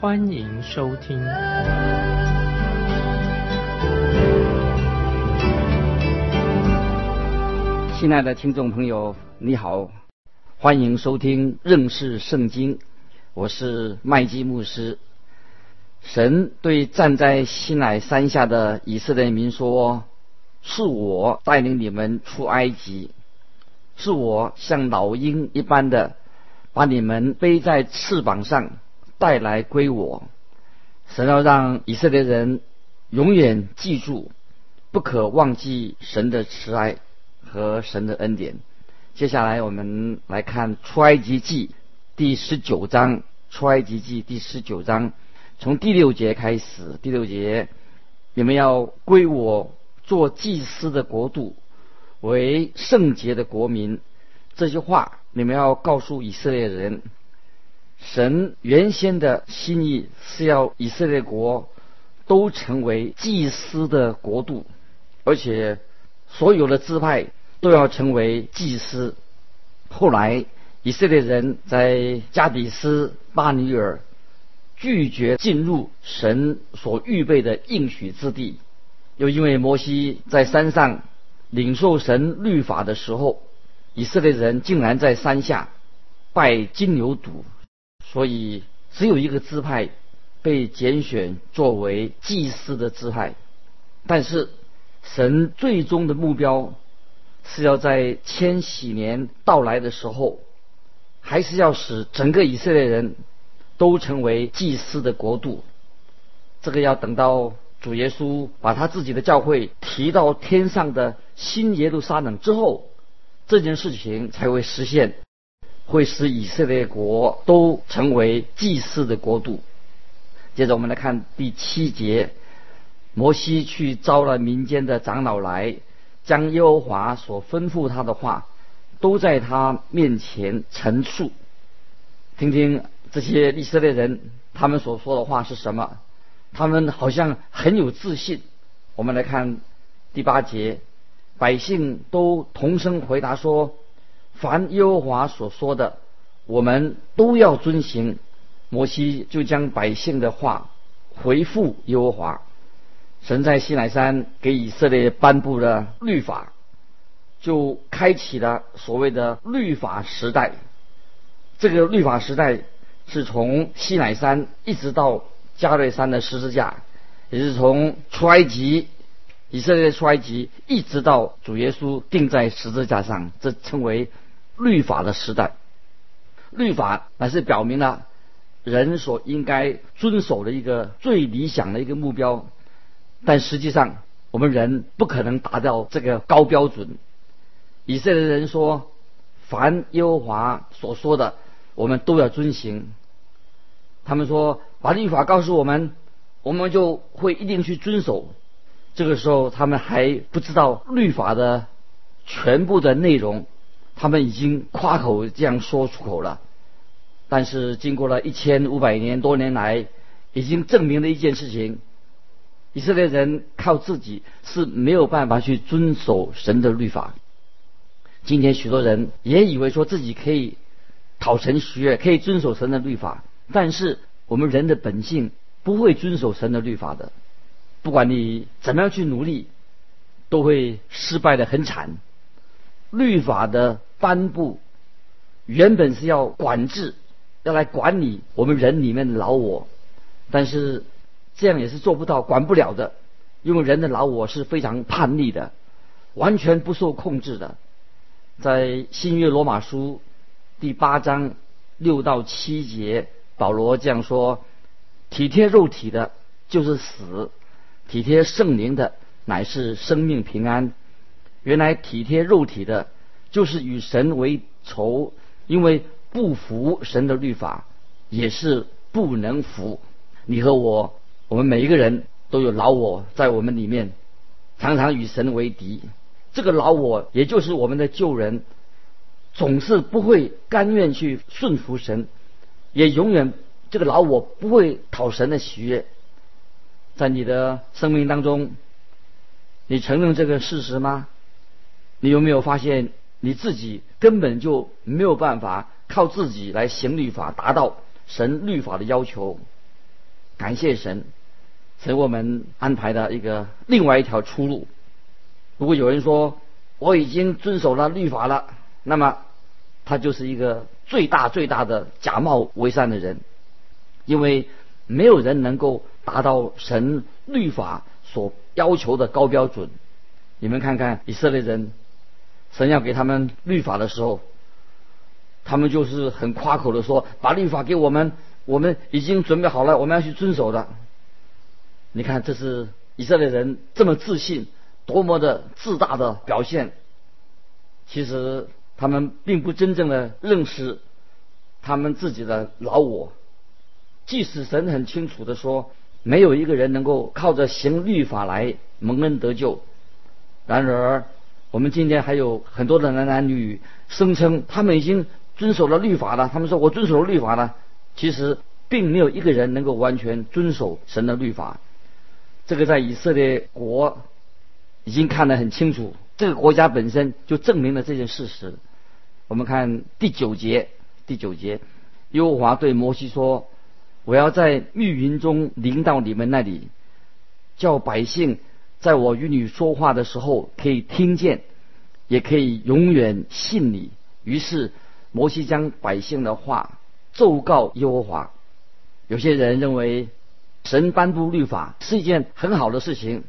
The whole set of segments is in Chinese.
欢迎收听。亲爱的听众朋友，你好，欢迎收听认识圣经，我是麦基牧师。神对站在西乃山下的以色列民说：“是我带领你们出埃及，是我像老鹰一般的把你们背在翅膀上带来归我。”神要让以色列人永远记住，不可忘记神的慈爱。和神的恩典。接下来我们来看出埃及记第十九章。出埃及记第十九章，从第六节开始。第六节，你们要归我做祭司的国度，为圣洁的国民。这句话你们要告诉以色列人。神原先的心意是要以色列国都成为祭司的国度，而且所有的支派。都要成为祭司。后来，以色列人在加底斯巴尼尔拒绝进入神所预备的应许之地，又因为摩西在山上领受神律法的时候，以色列人竟然在山下拜金牛犊，所以只有一个支派被拣选作为祭司的支派。但是，神最终的目标。是要在千禧年到来的时候，还是要使整个以色列人都成为祭司的国度？这个要等到主耶稣把他自己的教会提到天上的新耶路撒冷之后，这件事情才会实现，会使以色列国都成为祭祀的国度。接着我们来看第七节，摩西去招了民间的长老来。将耶和华所吩咐他的话，都在他面前陈述。听听这些以色列人他们所说的话是什么？他们好像很有自信。我们来看第八节，百姓都同声回答说：“凡耶和华所说的，我们都要遵行。”摩西就将百姓的话回复耶和华。神在西乃山给以色列颁布了律法，就开启了所谓的律法时代。这个律法时代是从西乃山一直到加瑞山的十字架，也是从出埃及以色列出埃及一直到主耶稣钉在十字架上，这称为律法的时代。律法乃是表明了人所应该遵守的一个最理想的一个目标。但实际上，我们人不可能达到这个高标准。以色列人说：“凡耶和华所说的，我们都要遵行。”他们说：“把律法告诉我们，我们就会一定去遵守。”这个时候，他们还不知道律法的全部的内容，他们已经夸口这样说出口了。但是，经过了一千五百年多年来，已经证明了一件事情。以色列人靠自己是没有办法去遵守神的律法。今天许多人也以为说自己可以讨神喜悦，可以遵守神的律法，但是我们人的本性不会遵守神的律法的。不管你怎么样去努力，都会失败的很惨。律法的颁布原本是要管制，要来管理我们人里面的老我，但是。这样也是做不到、管不了的，因为人的老我是非常叛逆的，完全不受控制的。在新约罗马书第八章六到七节，保罗这样说：“体贴肉体的，就是死；体贴圣灵的，乃是生命平安。原来体贴肉体的，就是与神为仇，因为不服神的律法，也是不能服。你和我。”我们每一个人都有老我在我们里面，常常与神为敌。这个老我，也就是我们的旧人，总是不会甘愿去顺服神，也永远这个老我不会讨神的喜悦。在你的生命当中，你承认这个事实吗？你有没有发现你自己根本就没有办法靠自己来行律法，达到神律法的要求？感谢神，给我们安排的一个另外一条出路。如果有人说我已经遵守了律法了，那么他就是一个最大最大的假冒为善的人，因为没有人能够达到神律法所要求的高标准。你们看看以色列人。神要给他们律法的时候，他们就是很夸口的说：“把律法给我们，我们已经准备好了，我们要去遵守的。”你看，这是以色列人这么自信、多么的自大的表现。其实他们并不真正的认识他们自己的老我。即使神很清楚的说，没有一个人能够靠着行律法来蒙恩得救，然而。我们今天还有很多的男男女女声称他们已经遵守了律法了。他们说我遵守了律法了，其实并没有一个人能够完全遵守神的律法。这个在以色列国已经看得很清楚，这个国家本身就证明了这件事实。我们看第九节，第九节，耶和华对摩西说：“我要在密云中临到你们那里，叫百姓。”在我与你说话的时候，可以听见，也可以永远信你。于是摩西将百姓的话奏告耶和华。有些人认为神颁布律法是一件很好的事情，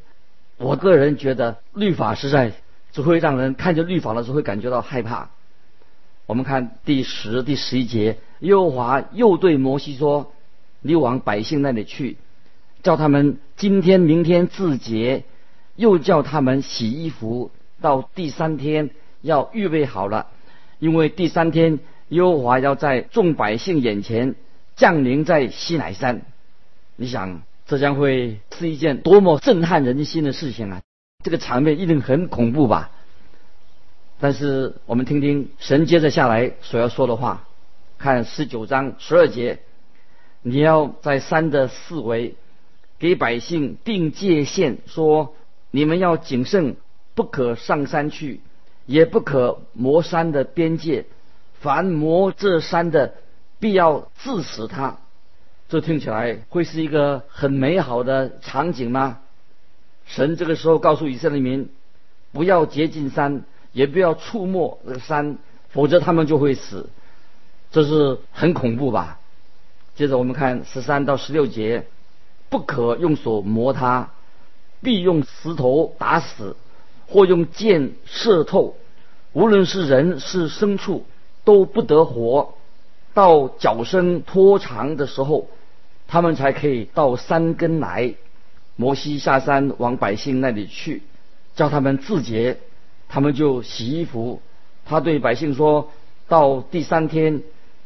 我个人觉得律法实在只会让人看见律法的时候会感觉到害怕。我们看第十、第十一节，耶和华又对摩西说：“你往百姓那里去，叫他们今天、明天自洁。”又叫他们洗衣服，到第三天要预备好了，因为第三天耶和华要在众百姓眼前降临在西乃山。你想，这将会是一件多么震撼人心的事情啊！这个场面一定很恐怖吧？但是我们听听神接着下来所要说的话，看十九章十二节，你要在山的四围给百姓定界限，说。你们要谨慎，不可上山去，也不可磨山的边界。凡磨这山的，必要致死他。这听起来会是一个很美好的场景吗？神这个时候告诉以色列民，不要接近山，也不要触摸这个山，否则他们就会死。这是很恐怖吧？接着我们看十三到十六节，不可用手磨它。必用石头打死，或用箭射透，无论是人是牲畜，都不得活。到脚生拖长的时候，他们才可以到山根来。摩西下山往百姓那里去，叫他们自洁，他们就洗衣服。他对百姓说：“到第三天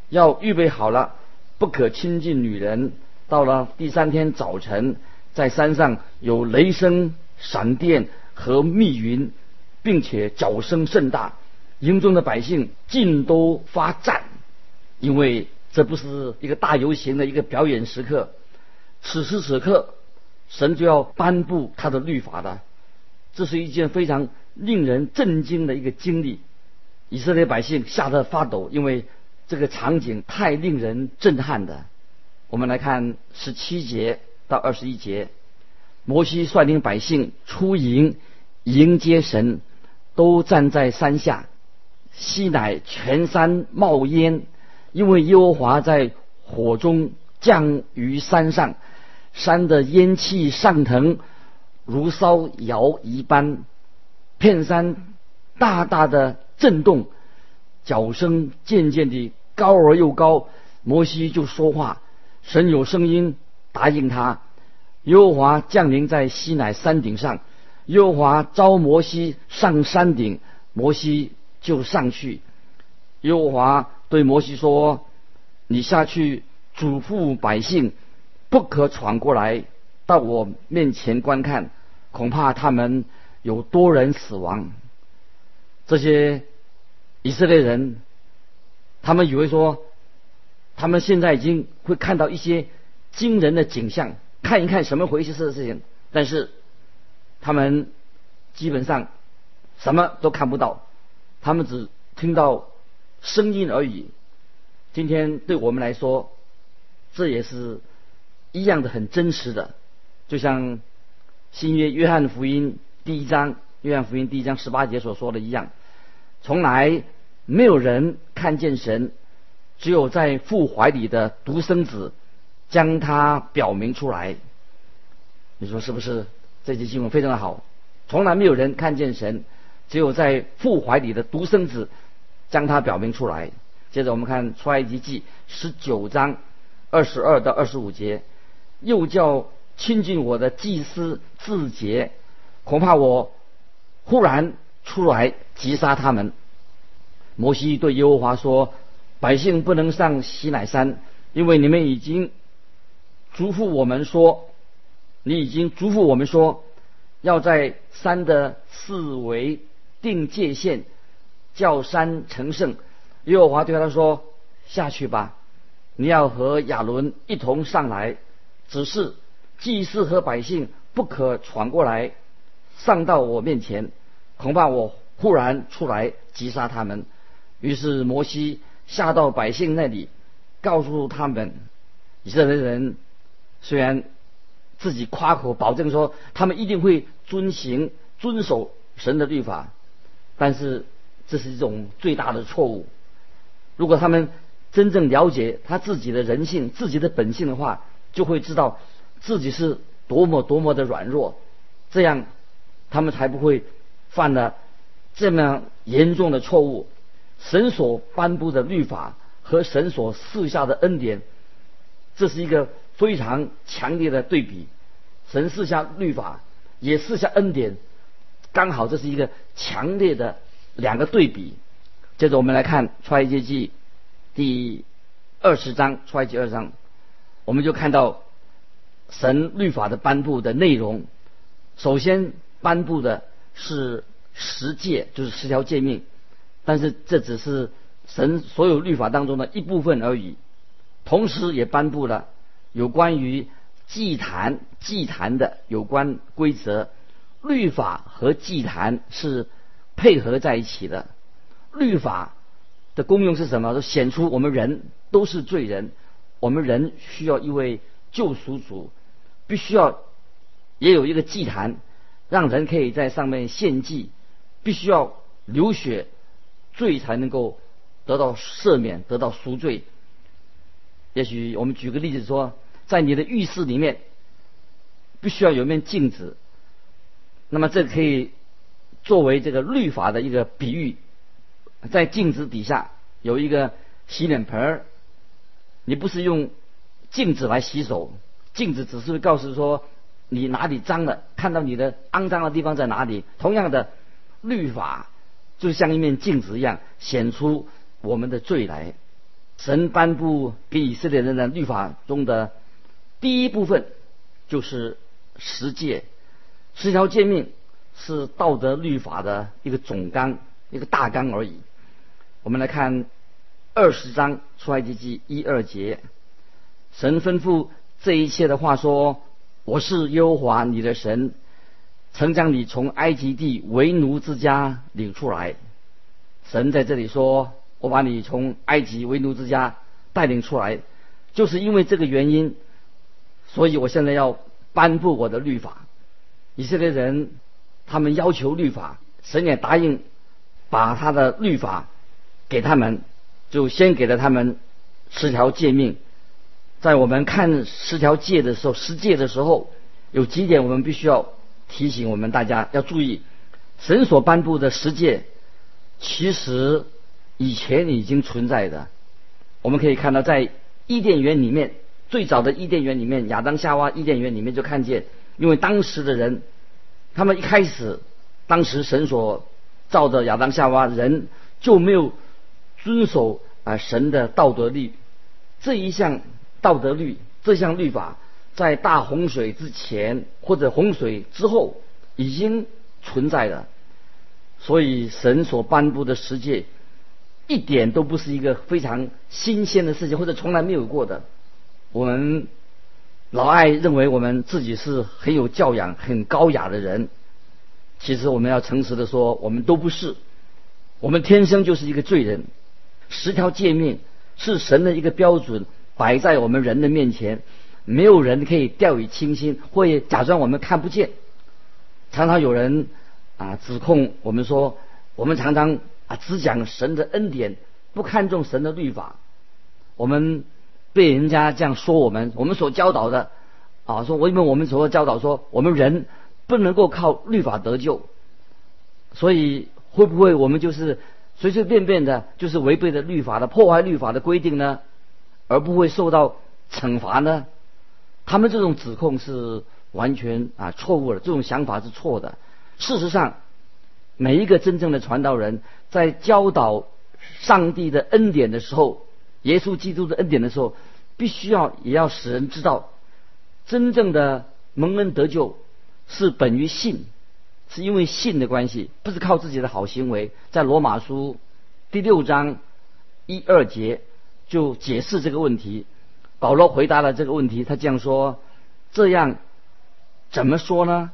要预备好了，不可亲近女人。到了第三天早晨。”在山上有雷声、闪电和密云，并且脚声甚大，营中的百姓尽都发战，因为这不是一个大游行的一个表演时刻。此时此刻，神就要颁布他的律法的，这是一件非常令人震惊的一个经历。以色列百姓吓得发抖，因为这个场景太令人震撼的。我们来看十七节。到二十一节，摩西率领百姓出营迎接神，都站在山下。西乃全山冒烟，因为耶和华在火中降于山上，山的烟气上腾，如烧窑一般，片山大大的震动，脚声渐渐地高而又高。摩西就说话，神有声音。答应他，耶和华降临在西乃山顶上。耶和华召摩西上山顶，摩西就上去。耶和华对摩西说：“你下去嘱咐百姓，不可闯过来，到我面前观看，恐怕他们有多人死亡。这些以色列人，他们以为说，他们现在已经会看到一些惊人的景象，看一看什么回事的事情，但是他们基本上什么都看不到，他们只听到声音而已。今天对我们来说，这也是一样的很真实的，就像新约约翰福音第一章，约翰福音第一章十八节所说的一样，从来没有人看见神，只有在父怀里的独生子将它表明出来。你说是不是？这节经文非常的好，从来没有人看见神，只有在父怀里的独生子将它表明出来。接着我们看出埃及记十九章二十二到二十五节，又叫亲近我的祭司自洁，恐怕我忽然出来击杀他们。摩西对耶和华说：“百姓不能上西乃山，因为你们已经嘱咐我们说，你已经嘱咐我们说，要在山的四围定界限，叫山成圣。”耶和华对他说：“下去吧，你要和亚伦一同上来。只是祭司和百姓不可闯过来，上到我面前，恐怕我忽然出来击杀他们。”于是摩西下到百姓那里，告诉他们：以色列人虽然自己夸口保证说他们一定会遵行遵守神的律法，但是这是一种最大的错误。如果他们真正了解他自己的人性、自己的本性的话，就会知道自己是多么多么的软弱，这样他们才不会犯了这么严重的错误。神所颁布的律法和神所赐下的恩典，这是一个非常强烈的对比。神赐下律法，也赐下恩典，刚好这是一个强烈的两个对比。接着我们来看《出埃及记》第二十章，《出埃及二章》，我们就看到神律法的颁布的内容。首先颁布的是十诫，就是十条诫命，但是这只是神所有律法当中的一部分而已。同时也颁布了有关于祭坛、祭坛的有关规则。律法和祭坛是配合在一起的。律法的功用是什么？都显出我们人都是罪人，我们人需要一位救赎主，必须要也有一个祭坛，让人可以在上面献祭，必须要流血，罪才能够得到赦免，得到赎罪。也许我们举个例子说，在你的浴室里面，必须要有一面镜子，那么这可以作为这个律法的一个比喻。在镜子底下有一个洗脸盆儿，你不是用镜子来洗手，镜子只是告诉说你哪里脏了，看到你的肮脏的地方在哪里。同样的，律法就像一面镜子一样，显出我们的罪来。神颁布给以色列人的律法中的第一部分就是十诫，十条诫命是道德律法的一个总纲，一个大纲而已。我们来看二十章出埃及记一二节，神吩咐这一切的话说：“我是耶和华你的神，曾将你从埃及地为奴之家领出来。”神在这里说：“我把你从埃及为奴之家带领出来，就是因为这个原因，所以我现在要颁布我的律法。以色列人他们要求律法，神也答应把他的律法。”给他们，就先给了他们十条诫命。在我们看十条诫的时候，十诫的时候，有几点我们必须要提醒我们大家要注意。神所颁布的十诫，其实以前已经存在的。我们可以看到，在伊甸园里面，最早的伊甸园里面，亚当夏娃伊甸园里面就看见，因为当时的人，他们一开始，当时神所造的亚当夏娃人就没有。遵守啊神的道德律，这一项道德律，这项律法在大洪水之前或者洪水之后已经存在了，所以神所颁布的十诫一点都不是一个非常新鲜的事情，或者从来没有过的。我们老爱认为我们自己是很有教养、很高雅的人，其实我们要诚实的说，我们都不是。我们天生就是一个罪人。十条诫命是神的一个标准，摆在我们人的面前。没有人可以掉以轻心，会假装我们看不见。常常有人啊指控我们说，我们常常啊只讲神的恩典，不看重神的律法。我们被人家这样说我们，我们所教导的啊，说因为我们所教导说，我们人不能够靠律法得救，所以会不会我们就是随随便便的，就是违背了律法的，破坏律法的规定呢，而不会受到惩罚呢？他们这种指控是完全啊错误的，这种想法是错的。事实上，每一个真正的传道人在教导上帝的恩典的时候，耶稣基督的恩典的时候，必须要也要使人知道，真正的蒙恩得救是本于信，是因为信的关系，不是靠自己的好行为。在罗马书第六章一二节就解释这个问题。保罗回答了这个问题，他这样说：“这样怎么说呢？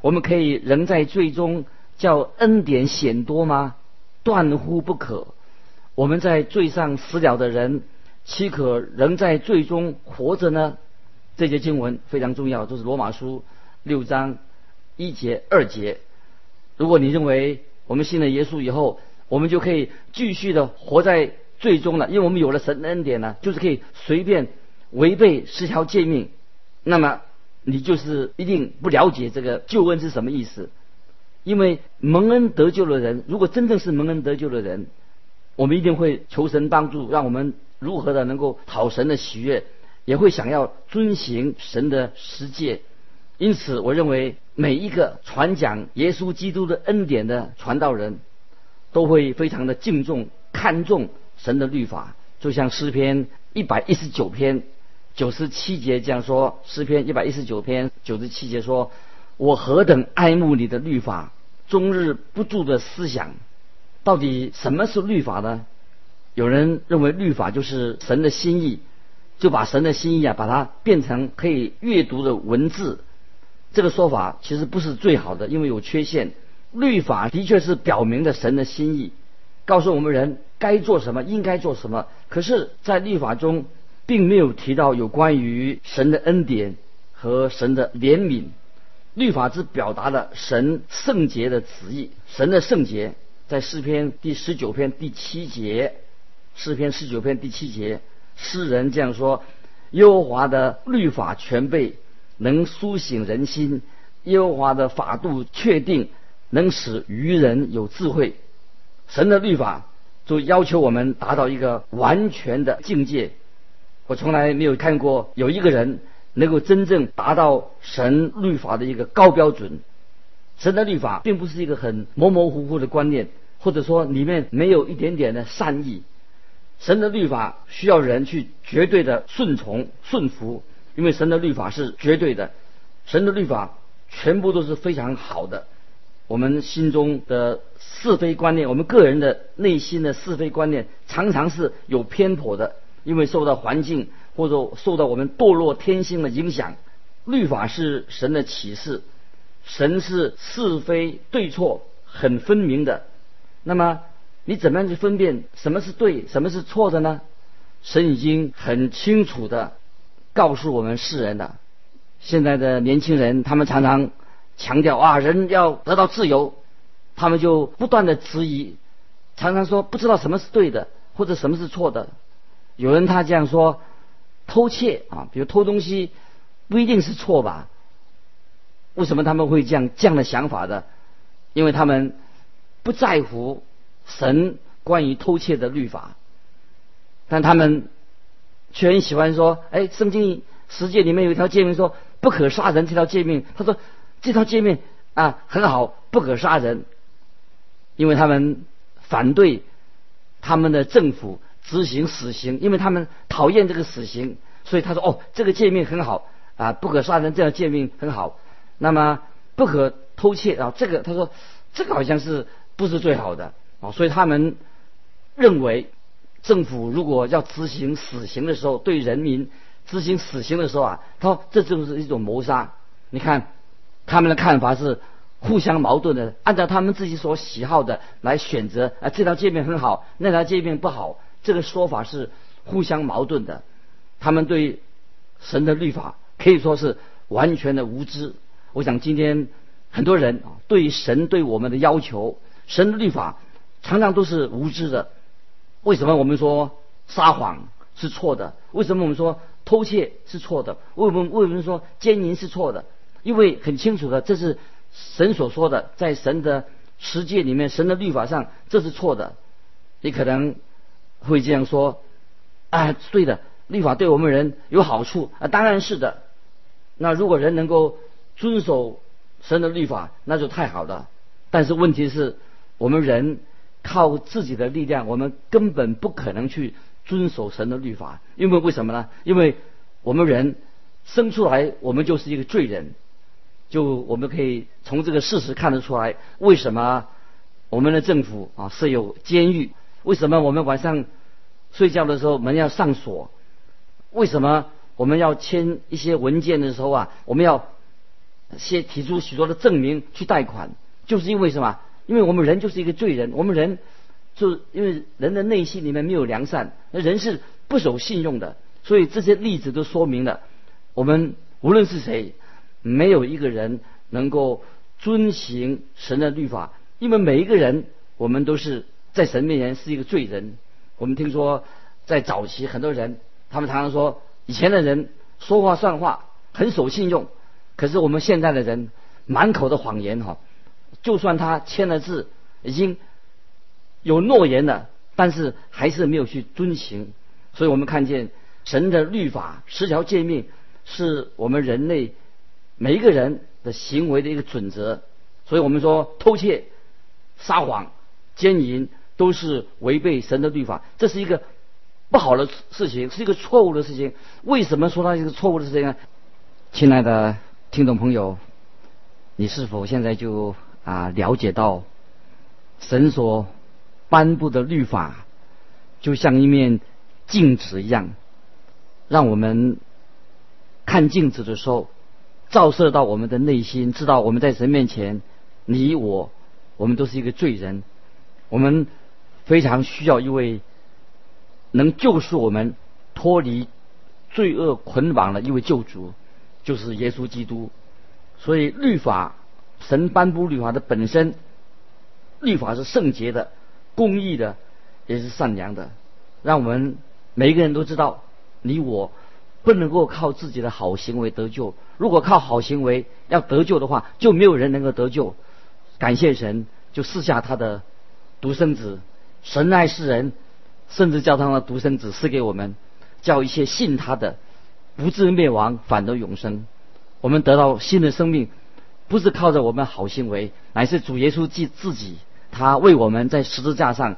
我们可以仍在罪中叫恩典显多吗？断乎不可！我们在罪上死了的人，岂可仍在罪中活着呢？”这节经文非常重要，就是罗马书六章一节、二节。如果你认为我们信了耶稣以后，我们就可以继续的活在。最终了，因为我们有了神恩典呢，就是可以随便违背十条诫命，那么你就是一定不了解这个救恩是什么意思。因为蒙恩得救的人，如果真正是蒙恩得救的人，我们一定会求神帮助，让我们如何的能够讨神的喜悦，也会想要遵行神的十诫。因此，我认为每一个传讲耶稣基督的恩典的传道人，都会非常的敬重、看重。神的律法，就像诗篇一百一十九篇九十七节这样说。诗篇一百一十九篇九十七节说：“我何等爱慕你的律法，终日不住的思想。”到底什么是律法呢？有人认为律法就是神的心意，就把神的心意啊，把它变成可以阅读的文字。这个说法其实不是最好的，因为有缺陷。律法的确是表明了神的心意。告诉我们人该做什么，应该做什么。可是，在律法中，并没有提到有关于神的恩典和神的怜悯。律法只表达了神圣洁的旨意。神的圣洁，在诗篇第十九篇第七节，诗篇十九篇第七节，诗人这样说：耶和华的律法全备，能苏醒人心；耶和华的法度确定，能使愚人有智慧。神的律法就要求我们达到一个完全的境界。我从来没有看过有一个人能够真正达到神律法的一个高标准。神的律法并不是一个很模模糊糊的观念，或者说里面没有一点点的善意。神的律法需要人去绝对的顺从顺服，因为神的律法是绝对的。神的律法全部都是非常好的。我们心中的是非观念，我们个人的内心的是非观念，常常是有偏颇的，因为受到环境或者受到我们堕落天性的影响。律法是神的启示，神是是非对错很分明的。那么你怎么样去分辨什么是对，什么是错的呢？神已经很清楚的告诉我们世人了。现在的年轻人，他们常常。强调啊，人要得到自由，他们就不断的质疑，常常说不知道什么是对的，或者什么是错的。有人他这样说，偷窃啊，比如偷东西，不一定是错吧？为什么他们会这样这样的想法的？因为他们不在乎神关于偷窃的律法，但他们却很喜欢说，哎，圣经十诫里面有一条诫命说不可杀人，这条诫命，他说。这条诫命啊很好，不可杀人，因为他们反对他们的政府执行死刑，因为他们讨厌这个死刑，所以他说哦，这个诫命很好，啊，不可杀人这条诫命很好。那么不可偷窃啊，这个他说这个好像是不是最好的啊？所以他们认为政府如果要执行死刑的时候，对人民执行死刑的时候啊，他说这就是一种谋杀。你看他们的看法是互相矛盾的，按照他们自己所喜好的来选择啊，这条界面很好，那条界面不好，这个说法是互相矛盾的。他们对神的律法可以说是完全的无知。我想今天很多人啊，对于神对我们的要求，神的律法常常都是无知的。为什么我们说撒谎是错的？为什么我们说偷窃是错的？为什么为什么说奸淫是错的？因为很清楚的，这是神所说的，在神的世界里面，神的律法上这是错的。你可能会这样说：“啊，对的。”律法对我们人有好处啊，当然是的。那如果人能够遵守神的律法，那就太好了。但是问题是，我们人靠自己的力量，我们根本不可能去遵守神的律法。因为为什么呢？因为我们人生出来，我们就是一个罪人。就我们可以从这个事实看得出来，为什么我们的政府啊设有监狱？为什么我们晚上睡觉的时候门要上锁？为什么我们要签一些文件的时候啊，我们要先提出许多的证明去贷款？就是因为什么？因为我们人就是一个罪人，我们人就因为人的内心里面没有良善，那人是不守信用的。所以这些例子都说明了，我们无论是谁，没有一个人能够遵行神的律法，因为每一个人我们都是在神面前是一个罪人。我们听说在早期很多人。他们常常说，以前的人说话算话，很守信用。可是我们现在的人满口的谎言哈，就算他签了字，已经有诺言了，但是还是没有去遵行。所以我们看见神的律法十条诫命，是我们人类每一个人的行为的一个准则。所以我们说偷窃、撒谎、奸淫都是违背神的律法，这是一个。不好的事情是一个错误的事情，为什么说它是个错误的事情呢？亲爱的听众朋友，你是否现在就啊了解到，神所颁布的律法，就像一面镜子一样，让我们看镜子的时候，照射到我们的内心，知道我们在神面前，你我，我们都是一个罪人，我们非常需要一位。能救赎我们脱离罪恶捆绑的一位救主，就是耶稣基督。所以律法，神颁布律法的本身，律法是圣洁的、公义的，也是善良的。让我们每一个人都知道，你我不能够靠自己的好行为得救。如果靠好行为要得救的话，就没有人能够得救。感谢神，就赐下他的独生子。神爱世人。甚至叫他的独生子赐给我们，叫一些信他的，不至灭亡，反得永生。我们得到新的生命，不是靠着我们好行为，乃是主耶稣自自己，他为我们在十字架上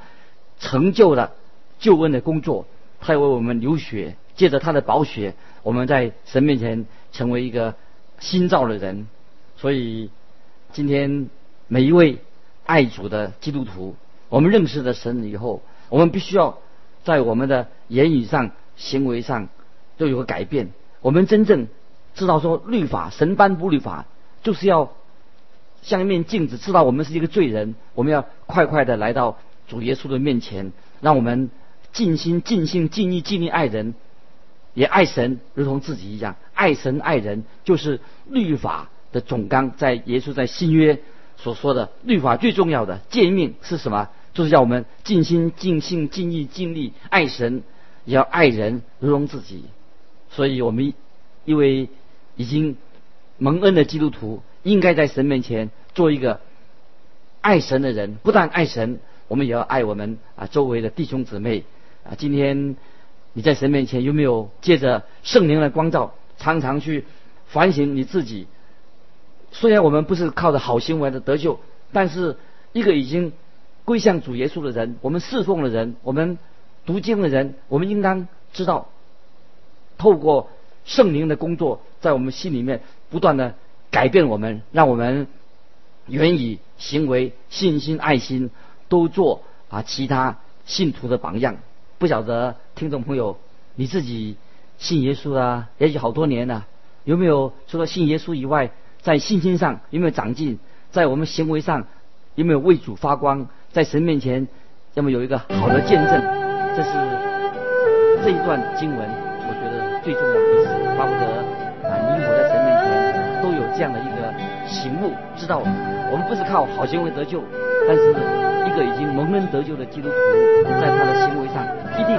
成就了救恩的工作，他为我们流血，借着他的宝血，我们在神面前成为一个新造的人。所以，今天每一位爱主的基督徒，我们认识了神以后。我们必须要在我们的言语上、行为上都有个改变。我们真正知道说，律法神颁布律法，就是要像一面镜子，知道我们是一个罪人。我们要快快的来到主耶稣的面前，让我们尽心、尽心、尽意、尽力爱人，也爱神，如同自己一样。爱神爱人，就是律法的总纲。在耶稣在新约所说的律法最重要的诫命是什么？就是叫我们尽心、尽性、尽意、尽力爱神，也要爱人如同自己。所以，我们因为已经蒙恩的基督徒，应该在神面前做一个爱神的人。不但爱神，我们也要爱我们啊周围的弟兄姊妹啊。今天你在神面前有没有借着圣灵的光照，常常去反省你自己？虽然我们不是靠着好行为的得救，但是一个已经。归向主耶稣的人，我们侍奉的人，我们读经的人，我们应当知道，透过圣灵的工作，在我们心里面不断的改变我们，让我们愿以行为、信心、爱心都做啊其他信徒的榜样。不晓得听众朋友你自己信耶稣啊，也许好多年了，有没有除了信耶稣以外，在信心上有没有长进？在我们行为上有没有为主发光？在神面前要么有一个好的见证？这是这一段经文，最重要的意思，巴不得啊，你我在神面前都有这样的一个醒悟，知道我们不是靠好行为得救，但是一个已经蒙恩得救的基督徒，在他的行为上一定。